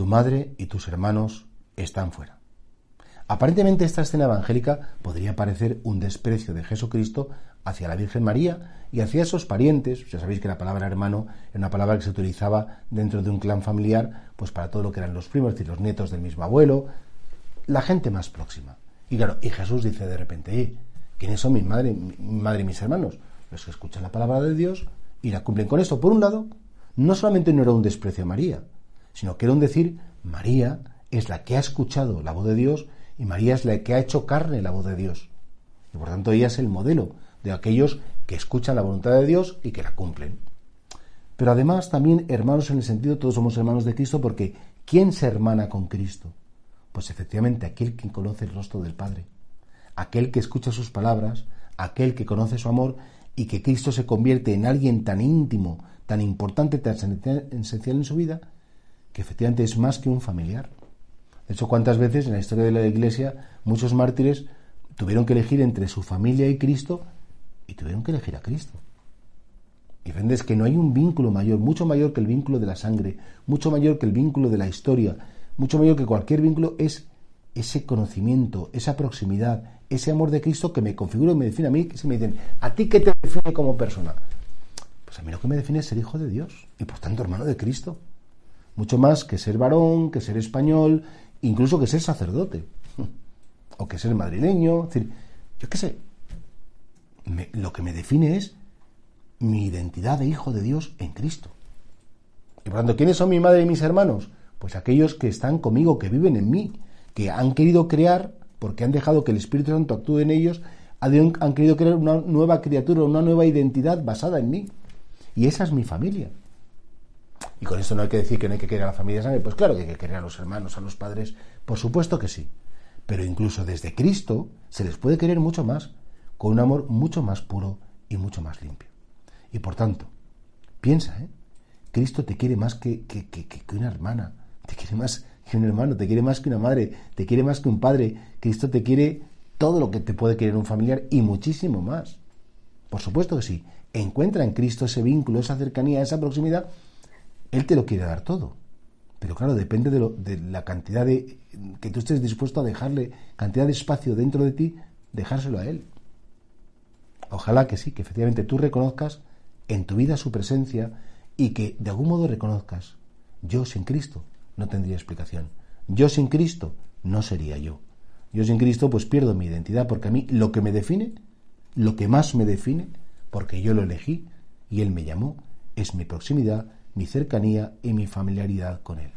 Tu madre y tus hermanos están fuera. Aparentemente esta escena evangélica podría parecer un desprecio de Jesucristo hacia la Virgen María y hacia esos parientes. Ya sabéis que la palabra hermano era una palabra que se utilizaba dentro de un clan familiar, pues para todo lo que eran los primos y los nietos del mismo abuelo, la gente más próxima. Y claro, y Jesús dice de repente, eh, ¿quiénes son mi madre, mi madre y mis hermanos? Los que escuchan la palabra de Dios y la cumplen con esto. Por un lado, no solamente no era un desprecio a María, sino un decir, María es la que ha escuchado la voz de Dios y María es la que ha hecho carne la voz de Dios. Y por tanto ella es el modelo de aquellos que escuchan la voluntad de Dios y que la cumplen. Pero además también hermanos en el sentido, todos somos hermanos de Cristo porque ¿quién se hermana con Cristo? Pues efectivamente aquel que conoce el rostro del Padre, aquel que escucha sus palabras, aquel que conoce su amor y que Cristo se convierte en alguien tan íntimo, tan importante, tan esencial en su vida, efectivamente es más que un familiar. De hecho, ¿cuántas veces en la historia de la Iglesia muchos mártires tuvieron que elegir entre su familia y Cristo y tuvieron que elegir a Cristo? Y es que no hay un vínculo mayor, mucho mayor que el vínculo de la sangre, mucho mayor que el vínculo de la historia, mucho mayor que cualquier vínculo, es ese conocimiento, esa proximidad, ese amor de Cristo que me configura y me define a mí, que me dicen, ¿a ti qué te define como persona? Pues a mí lo que me define es ser hijo de Dios y por tanto hermano de Cristo. Mucho más que ser varón, que ser español, incluso que ser sacerdote, o que ser madrileño, es decir, yo qué sé, lo que me define es mi identidad de hijo de Dios en Cristo. Y por tanto, ¿quiénes son mi madre y mis hermanos? Pues aquellos que están conmigo, que viven en mí, que han querido crear, porque han dejado que el Espíritu Santo actúe en ellos, han querido crear una nueva criatura, una nueva identidad basada en mí. Y esa es mi familia. Y con esto no hay que decir que no hay que querer a la familia sangre. Pues claro que hay que querer a los hermanos, a los padres. Por supuesto que sí. Pero incluso desde Cristo se les puede querer mucho más, con un amor mucho más puro y mucho más limpio. Y por tanto, piensa, ¿eh? Cristo te quiere más que, que, que, una hermana, te quiere más que un hermano, te quiere más que una madre, te quiere más que un padre. Cristo te quiere todo lo que te puede querer un familiar y muchísimo más. Por supuesto que sí. Encuentra en Cristo ese vínculo, esa cercanía, esa proximidad él te lo quiere dar todo. Pero claro, depende de, la cantidad de que tú estés dispuesto a dejarle, cantidad de espacio dentro de ti, dejárselo a Él. Ojalá que sí, que efectivamente tú reconozcas en tu vida su presencia y que de algún modo reconozcas, yo sin Cristo no tendría explicación. Yo sin Cristo no sería yo. Yo sin Cristo pues pierdo mi identidad porque a mí lo que me define, lo que más me define, porque yo lo elegí y Él me llamó, es mi proximidad mi cercanía y mi familiaridad con Él.